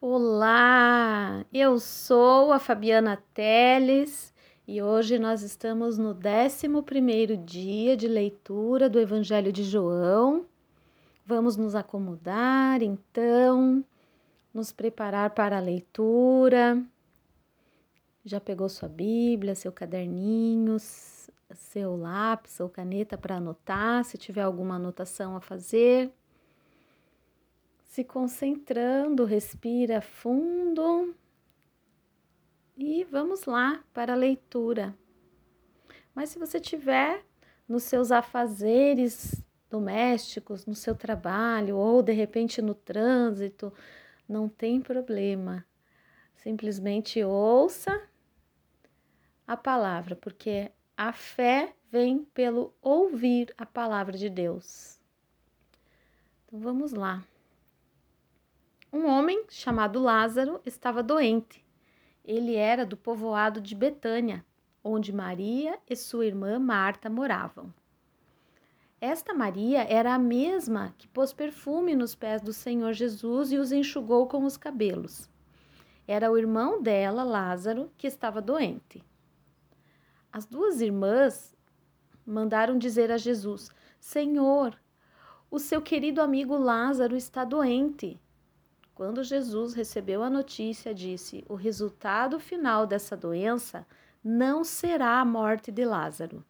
Olá, eu sou a Fabiana Teles e hoje nós estamos no 11 dia de leitura do Evangelho de João. Vamos nos acomodar então, nos preparar para a leitura. Já pegou sua Bíblia, seu caderninho, seu lápis ou caneta para anotar, se tiver alguma anotação a fazer se concentrando, respira fundo e vamos lá para a leitura. Mas se você tiver nos seus afazeres domésticos, no seu trabalho ou de repente no trânsito, não tem problema. Simplesmente ouça a palavra, porque a fé vem pelo ouvir a palavra de Deus. Então vamos lá. Um homem chamado Lázaro estava doente. Ele era do povoado de Betânia, onde Maria e sua irmã Marta moravam. Esta Maria era a mesma que pôs perfume nos pés do Senhor Jesus e os enxugou com os cabelos. Era o irmão dela, Lázaro, que estava doente. As duas irmãs mandaram dizer a Jesus: Senhor, o seu querido amigo Lázaro está doente. Quando Jesus recebeu a notícia, disse: O resultado final dessa doença não será a morte de Lázaro.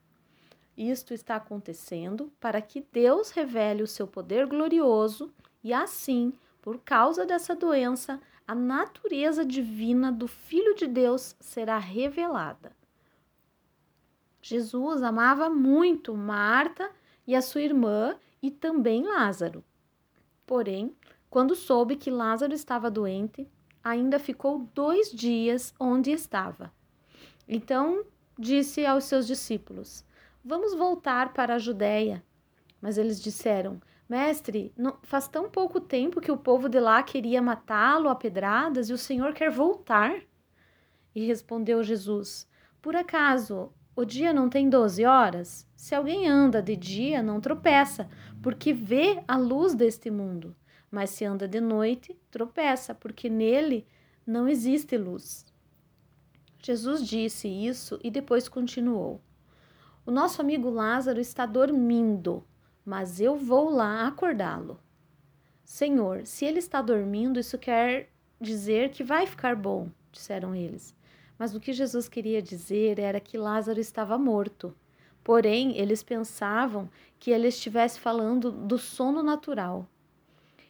Isto está acontecendo para que Deus revele o seu poder glorioso e, assim, por causa dessa doença, a natureza divina do Filho de Deus será revelada. Jesus amava muito Marta e a sua irmã e também Lázaro. Porém, quando soube que Lázaro estava doente, ainda ficou dois dias onde estava. Então disse aos seus discípulos: Vamos voltar para a Judéia. Mas eles disseram: Mestre, não, faz tão pouco tempo que o povo de lá queria matá-lo a pedradas e o Senhor quer voltar. E respondeu Jesus: Por acaso o dia não tem doze horas? Se alguém anda de dia, não tropeça, porque vê a luz deste mundo mas se anda de noite, tropeça, porque nele não existe luz. Jesus disse isso e depois continuou: O nosso amigo Lázaro está dormindo, mas eu vou lá acordá-lo. Senhor, se ele está dormindo, isso quer dizer que vai ficar bom, disseram eles. Mas o que Jesus queria dizer era que Lázaro estava morto. Porém, eles pensavam que ele estivesse falando do sono natural.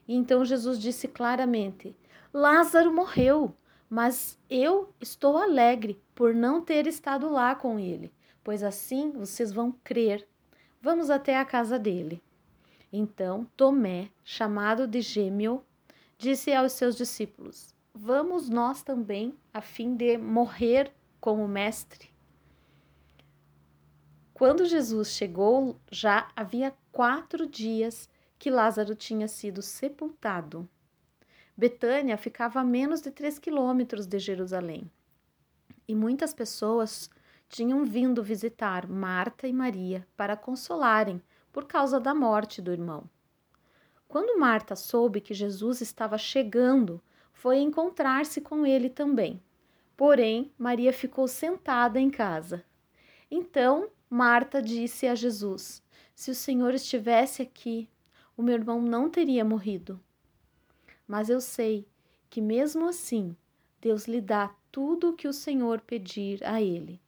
E então Jesus disse claramente: Lázaro morreu, mas eu estou alegre por não ter estado lá com ele, pois assim vocês vão crer. Vamos até a casa dele. Então Tomé, chamado de Gêmeo, disse aos seus discípulos: Vamos nós também, a fim de morrer com o Mestre. Quando Jesus chegou, já havia quatro dias que Lázaro tinha sido sepultado. Betânia ficava a menos de três quilômetros de Jerusalém. E muitas pessoas tinham vindo visitar Marta e Maria para consolarem por causa da morte do irmão. Quando Marta soube que Jesus estava chegando, foi encontrar-se com ele também. Porém, Maria ficou sentada em casa. Então, Marta disse a Jesus: Se o Senhor estivesse aqui, o meu irmão não teria morrido. Mas eu sei que, mesmo assim, Deus lhe dá tudo o que o Senhor pedir a ele.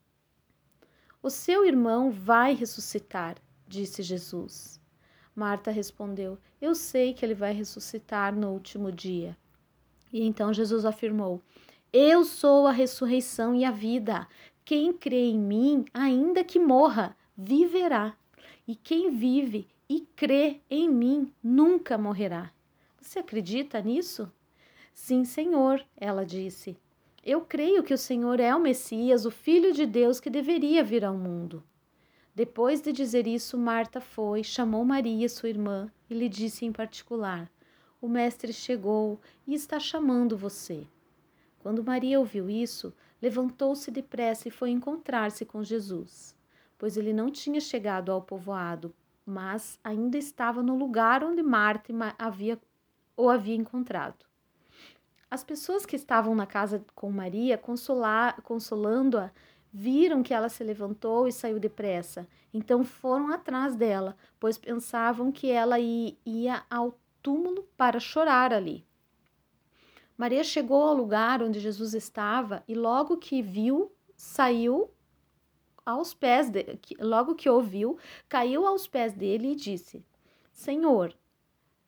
O seu irmão vai ressuscitar, disse Jesus. Marta respondeu: Eu sei que ele vai ressuscitar no último dia. E então Jesus afirmou: Eu sou a ressurreição e a vida. Quem crê em mim, ainda que morra, viverá. E quem vive e crê em mim nunca morrerá. Você acredita nisso? Sim, Senhor, ela disse. Eu creio que o Senhor é o Messias, o Filho de Deus que deveria vir ao mundo. Depois de dizer isso, Marta foi, chamou Maria, sua irmã, e lhe disse em particular: O Mestre chegou e está chamando você. Quando Maria ouviu isso, levantou-se depressa e foi encontrar-se com Jesus, pois ele não tinha chegado ao povoado, mas ainda estava no lugar onde Marta havia, o havia encontrado. As pessoas que estavam na casa com Maria, consolando-a, viram que ela se levantou e saiu depressa. Então foram atrás dela, pois pensavam que ela ia ao túmulo para chorar ali. Maria chegou ao lugar onde Jesus estava e logo que viu, saiu aos pés de, logo que ouviu, caiu aos pés dele e disse: Senhor,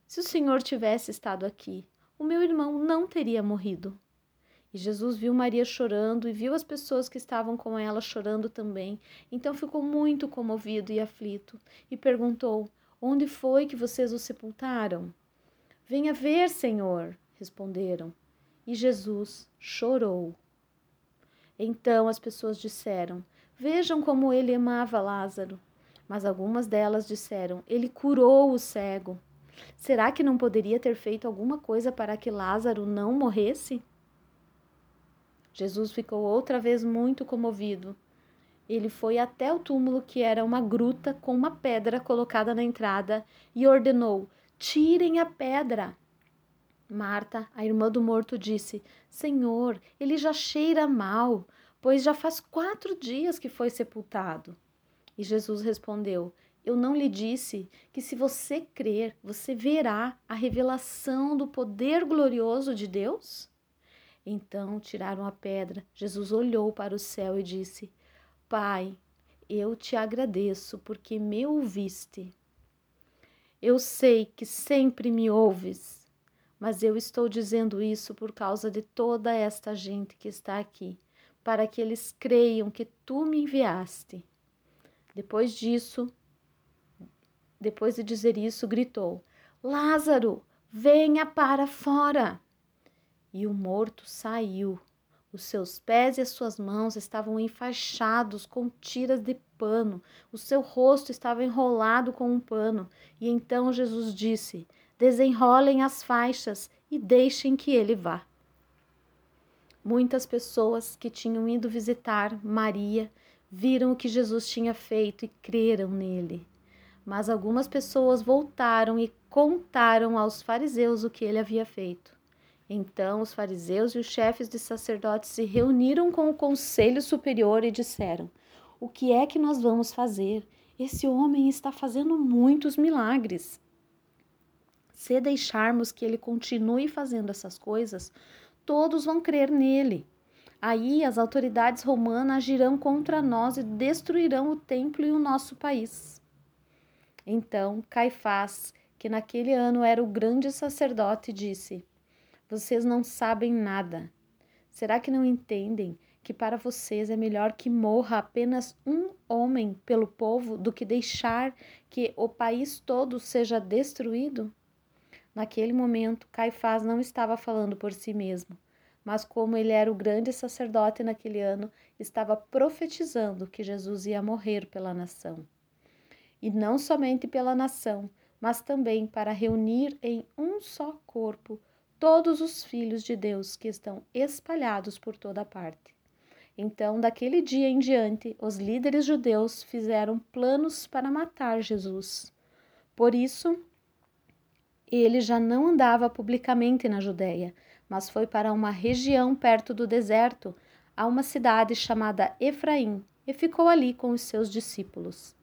se o Senhor tivesse estado aqui, o meu irmão não teria morrido. E Jesus viu Maria chorando e viu as pessoas que estavam com ela chorando também. Então ficou muito comovido e aflito e perguntou: Onde foi que vocês o sepultaram? Venha ver, Senhor, responderam e Jesus chorou. Então as pessoas disseram: Vejam como ele amava Lázaro. Mas algumas delas disseram: Ele curou o cego. Será que não poderia ter feito alguma coisa para que Lázaro não morresse? Jesus ficou outra vez muito comovido. Ele foi até o túmulo, que era uma gruta com uma pedra colocada na entrada, e ordenou: Tirem a pedra. Marta, a irmã do morto, disse: Senhor, ele já cheira mal, pois já faz quatro dias que foi sepultado. E Jesus respondeu: Eu não lhe disse que se você crer, você verá a revelação do poder glorioso de Deus? Então tiraram a pedra. Jesus olhou para o céu e disse: Pai, eu te agradeço porque me ouviste. Eu sei que sempre me ouves mas eu estou dizendo isso por causa de toda esta gente que está aqui, para que eles creiam que tu me enviaste. Depois disso, depois de dizer isso, gritou: Lázaro, venha para fora! E o morto saiu. Os seus pés e as suas mãos estavam enfaixados com tiras de pano, o seu rosto estava enrolado com um pano. E então Jesus disse: desenrolem as faixas e deixem que ele vá. Muitas pessoas que tinham ido visitar Maria viram o que Jesus tinha feito e creram nele. Mas algumas pessoas voltaram e contaram aos fariseus o que ele havia feito. Então os fariseus e os chefes de sacerdotes se reuniram com o conselho superior e disseram: O que é que nós vamos fazer? Esse homem está fazendo muitos milagres. Se deixarmos que ele continue fazendo essas coisas, todos vão crer nele. Aí as autoridades romanas agirão contra nós e destruirão o templo e o nosso país. Então Caifás, que naquele ano era o grande sacerdote, disse: Vocês não sabem nada. Será que não entendem que para vocês é melhor que morra apenas um homem pelo povo do que deixar que o país todo seja destruído? Naquele momento, Caifás não estava falando por si mesmo, mas como ele era o grande sacerdote naquele ano, estava profetizando que Jesus ia morrer pela nação. E não somente pela nação, mas também para reunir em um só corpo todos os filhos de Deus que estão espalhados por toda parte. Então, daquele dia em diante, os líderes judeus fizeram planos para matar Jesus. Por isso, ele já não andava publicamente na Judéia, mas foi para uma região perto do deserto, a uma cidade chamada Efraim, e ficou ali com os seus discípulos.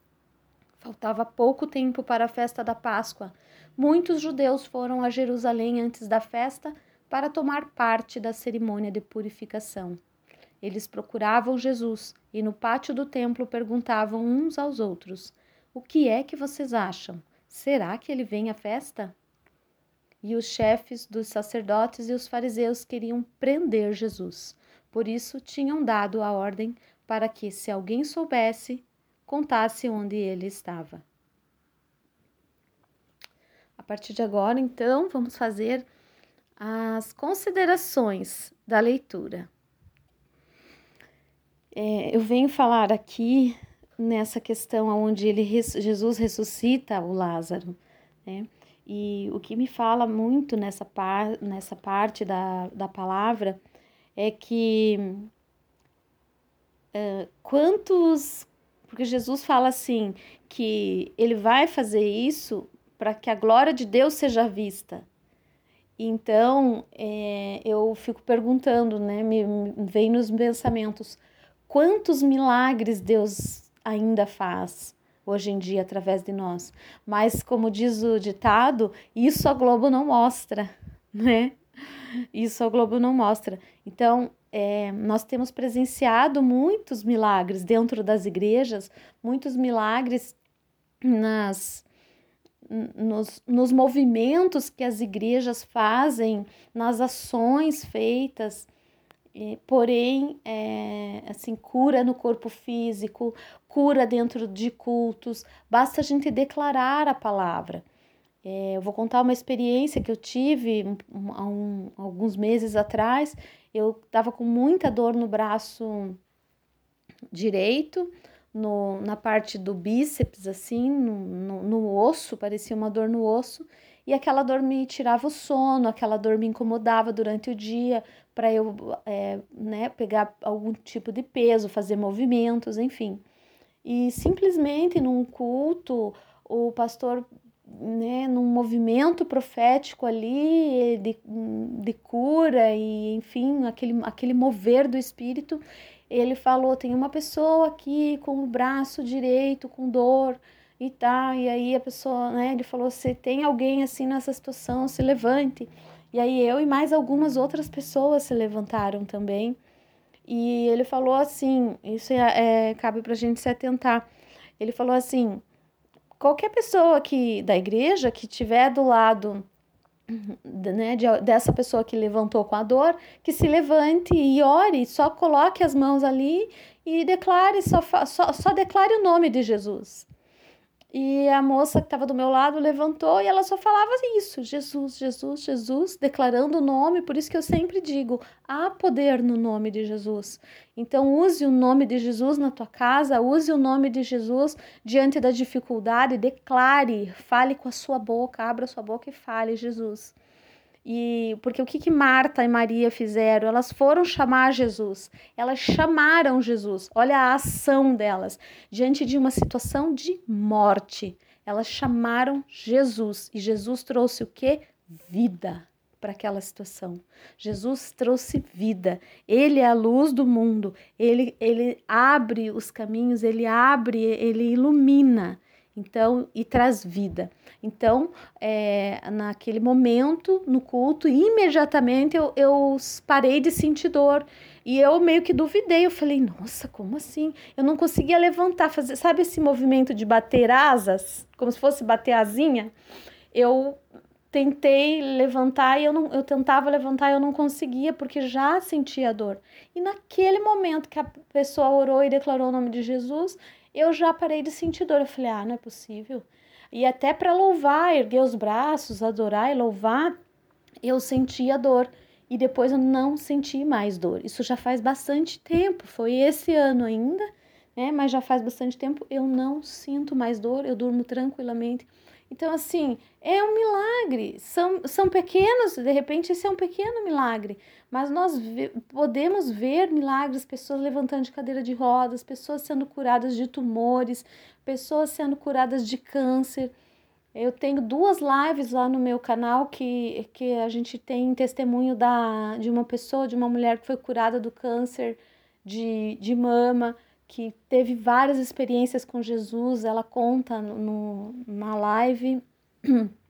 Faltava pouco tempo para a festa da Páscoa. Muitos judeus foram a Jerusalém antes da festa para tomar parte da cerimônia de purificação. Eles procuravam Jesus e no pátio do templo perguntavam uns aos outros: O que é que vocês acham? Será que ele vem à festa? E os chefes dos sacerdotes e os fariseus queriam prender Jesus. Por isso, tinham dado a ordem para que, se alguém soubesse, contasse onde ele estava. A partir de agora, então, vamos fazer as considerações da leitura. É, eu venho falar aqui nessa questão onde ele, Jesus ressuscita o Lázaro, né? E o que me fala muito nessa, par, nessa parte da, da palavra é que uh, quantos. Porque Jesus fala assim, que ele vai fazer isso para que a glória de Deus seja vista. Então, é, eu fico perguntando, né? Me, me vem nos pensamentos quantos milagres Deus ainda faz hoje em dia através de nós. Mas, como diz o ditado, isso a Globo não mostra, né? Isso a Globo não mostra. Então, é, nós temos presenciado muitos milagres dentro das igrejas, muitos milagres nas nos, nos movimentos que as igrejas fazem, nas ações feitas, e, porém, é, assim, cura no corpo físico, cura dentro de cultos, basta a gente declarar a palavra. É, eu vou contar uma experiência que eu tive há um, alguns meses atrás. Eu estava com muita dor no braço direito, no, na parte do bíceps, assim, no, no, no, osso, parecia uma dor no osso, e aquela dor me tirava o sono, aquela dor me incomodava durante o dia para eu é, né, pegar algum tipo de peso, fazer movimentos, enfim. E simplesmente num culto, o pastor, né, num movimento profético ali de, de cura e enfim, aquele, aquele mover do espírito, ele falou: tem uma pessoa aqui com o braço direito com dor e tá. E aí a pessoa, né? Ele falou: se tem alguém assim nessa situação, se levante. E aí eu e mais algumas outras pessoas se levantaram também. E ele falou assim: isso é, é cabe para a gente se atentar. Ele falou assim: qualquer pessoa que da igreja que tiver do lado né, de, dessa pessoa que levantou com a dor, que se levante e ore, só coloque as mãos ali e declare, só, só, só declare o nome de Jesus. E a moça que estava do meu lado levantou e ela só falava isso: Jesus, Jesus, Jesus, declarando o nome. Por isso que eu sempre digo: há poder no nome de Jesus. Então, use o nome de Jesus na tua casa, use o nome de Jesus diante da dificuldade, declare, fale com a sua boca, abra sua boca e fale: Jesus. E porque o que, que Marta e Maria fizeram? Elas foram chamar Jesus, elas chamaram Jesus. Olha a ação delas diante de uma situação de morte. Elas chamaram Jesus e Jesus trouxe o que? Vida para aquela situação. Jesus trouxe vida. Ele é a luz do mundo. Ele ele abre os caminhos, ele abre, ele ilumina então e traz vida. Então, é, naquele momento, no culto, imediatamente eu, eu parei de sentir dor. E eu meio que duvidei, eu falei, nossa, como assim? Eu não conseguia levantar, fazer, sabe esse movimento de bater asas, como se fosse bater asinha? Eu tentei levantar e eu, não, eu tentava levantar e eu não conseguia porque já sentia dor. E naquele momento que a pessoa orou e declarou o nome de Jesus, eu já parei de sentir dor. Eu falei, ah, não é possível. E até para louvar, erguer os braços, adorar e louvar, eu sentia dor. E depois eu não senti mais dor. Isso já faz bastante tempo, foi esse ano ainda, né? Mas já faz bastante tempo eu não sinto mais dor, eu durmo tranquilamente. Então, assim, é um milagre. São, são pequenos, de repente, esse é um pequeno milagre. Mas nós podemos ver milagres, pessoas levantando de cadeira de rodas, pessoas sendo curadas de tumores, pessoas sendo curadas de câncer. Eu tenho duas lives lá no meu canal que, que a gente tem testemunho da, de uma pessoa, de uma mulher que foi curada do câncer de, de mama que teve várias experiências com Jesus, ela conta no, na live.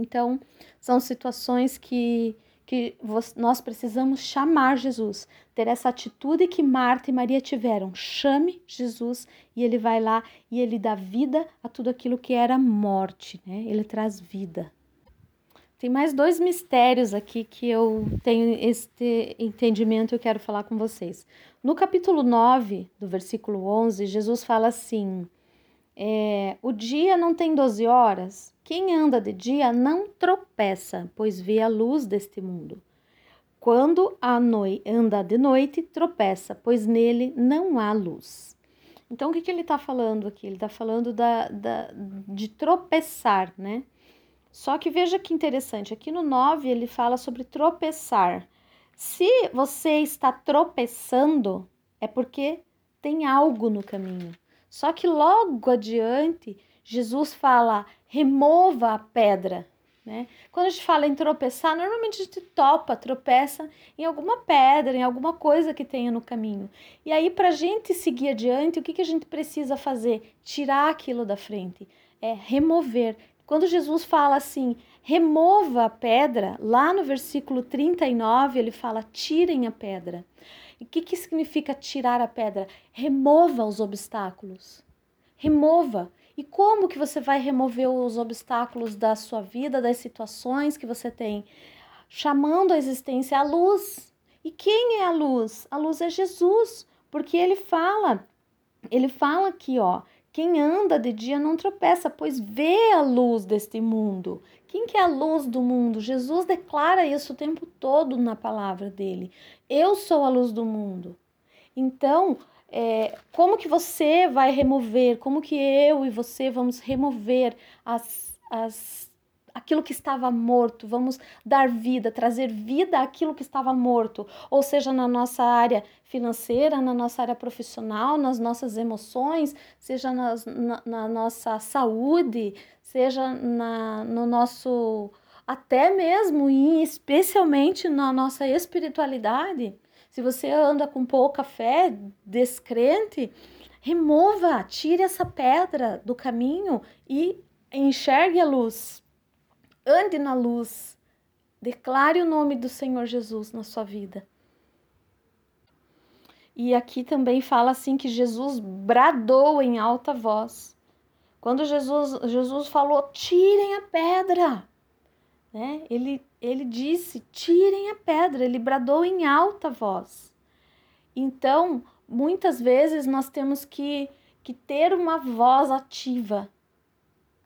Então, são situações que, que nós precisamos chamar Jesus, ter essa atitude que Marta e Maria tiveram. Chame Jesus e ele vai lá e ele dá vida a tudo aquilo que era morte, né? Ele traz vida. Tem mais dois mistérios aqui que eu tenho este entendimento e eu quero falar com vocês. No capítulo 9, do versículo 11, Jesus fala assim: é, O dia não tem 12 horas? Quem anda de dia não tropeça, pois vê a luz deste mundo. Quando a noite anda de noite, tropeça, pois nele não há luz. Então, o que, que ele está falando aqui? Ele está falando da, da, de tropeçar, né? Só que veja que interessante, aqui no 9 ele fala sobre tropeçar. Se você está tropeçando, é porque tem algo no caminho. Só que logo adiante, Jesus fala: remova a pedra, Né? Quando a gente fala em tropeçar, normalmente a gente topa, tropeça em alguma pedra, em alguma coisa que tenha no caminho. E aí, para a gente seguir adiante, o que, que a gente precisa fazer? Tirar aquilo da frente, é remover. Quando Jesus fala assim, remova a pedra, lá no versículo 39, ele fala: tirem a pedra. E o que, que significa tirar a pedra? Remova os obstáculos. Remova. E como que você vai remover os obstáculos da sua vida, das situações que você tem? Chamando a existência a luz. E quem é a luz? A luz é Jesus, porque ele fala, ele fala aqui, ó, quem anda de dia não tropeça, pois vê a luz deste mundo. Quem que é a luz do mundo? Jesus declara isso o tempo todo na palavra dele. Eu sou a luz do mundo. Então, é, como que você vai remover, como que eu e você vamos remover as, as, aquilo que estava morto, vamos dar vida, trazer vida àquilo que estava morto, ou seja, na nossa área financeira, na nossa área profissional, nas nossas emoções, seja nas, na, na nossa saúde, seja na, no nosso, até mesmo e especialmente na nossa espiritualidade. Se você anda com pouca fé, descrente, remova, tire essa pedra do caminho e enxergue a luz. Ande na luz. Declare o nome do Senhor Jesus na sua vida. E aqui também fala assim que Jesus bradou em alta voz. Quando Jesus, Jesus falou: tirem a pedra, né? Ele, ele disse: tirem a pedra, ele bradou em alta voz. Então, muitas vezes nós temos que, que ter uma voz ativa.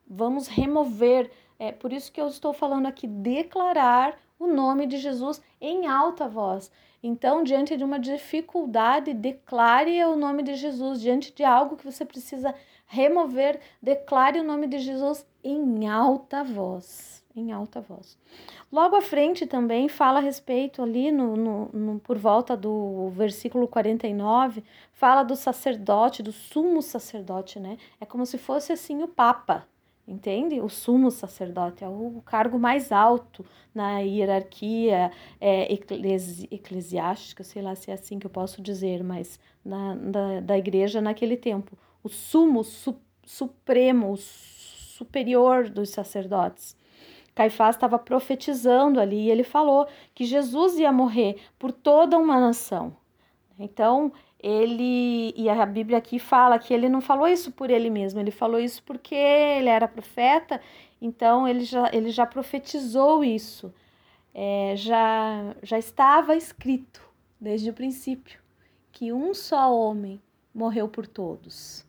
Vamos remover. É por isso que eu estou falando aqui, declarar o nome de Jesus em alta voz. Então, diante de uma dificuldade, declare o nome de Jesus. Diante de algo que você precisa remover, declare o nome de Jesus em alta voz em alta voz. Logo à frente também fala a respeito ali no, no, no, por volta do versículo 49, fala do sacerdote, do sumo sacerdote, né? É como se fosse assim o Papa, entende? O sumo sacerdote é o cargo mais alto na hierarquia é, eclesi eclesiástica, sei lá se é assim que eu posso dizer, mas na, da, da igreja naquele tempo. O sumo su supremo, o superior dos sacerdotes. Caifás estava profetizando ali e ele falou que Jesus ia morrer por toda uma nação. Então, ele e a Bíblia aqui fala que ele não falou isso por ele mesmo, ele falou isso porque ele era profeta, então ele já, ele já profetizou isso. É, já, já estava escrito desde o princípio que um só homem morreu por todos.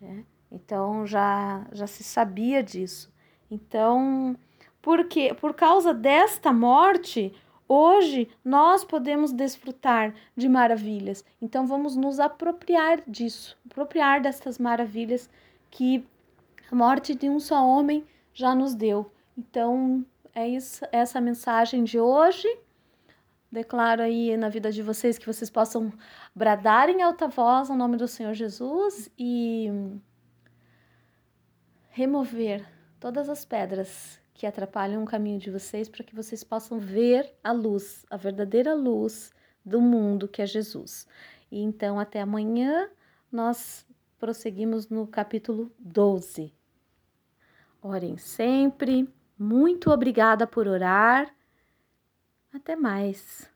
Né? Então já, já se sabia disso. Então porque por causa desta morte, hoje nós podemos desfrutar de maravilhas. Então vamos nos apropriar disso, apropriar destas maravilhas que a morte de um só homem já nos deu. Então é isso, essa mensagem de hoje. Declaro aí na vida de vocês que vocês possam bradar em alta voz o nome do Senhor Jesus e remover todas as pedras que atrapalham o caminho de vocês para que vocês possam ver a luz, a verdadeira luz do mundo que é Jesus. E então, até amanhã, nós prosseguimos no capítulo 12. Orem sempre. Muito obrigada por orar. Até mais.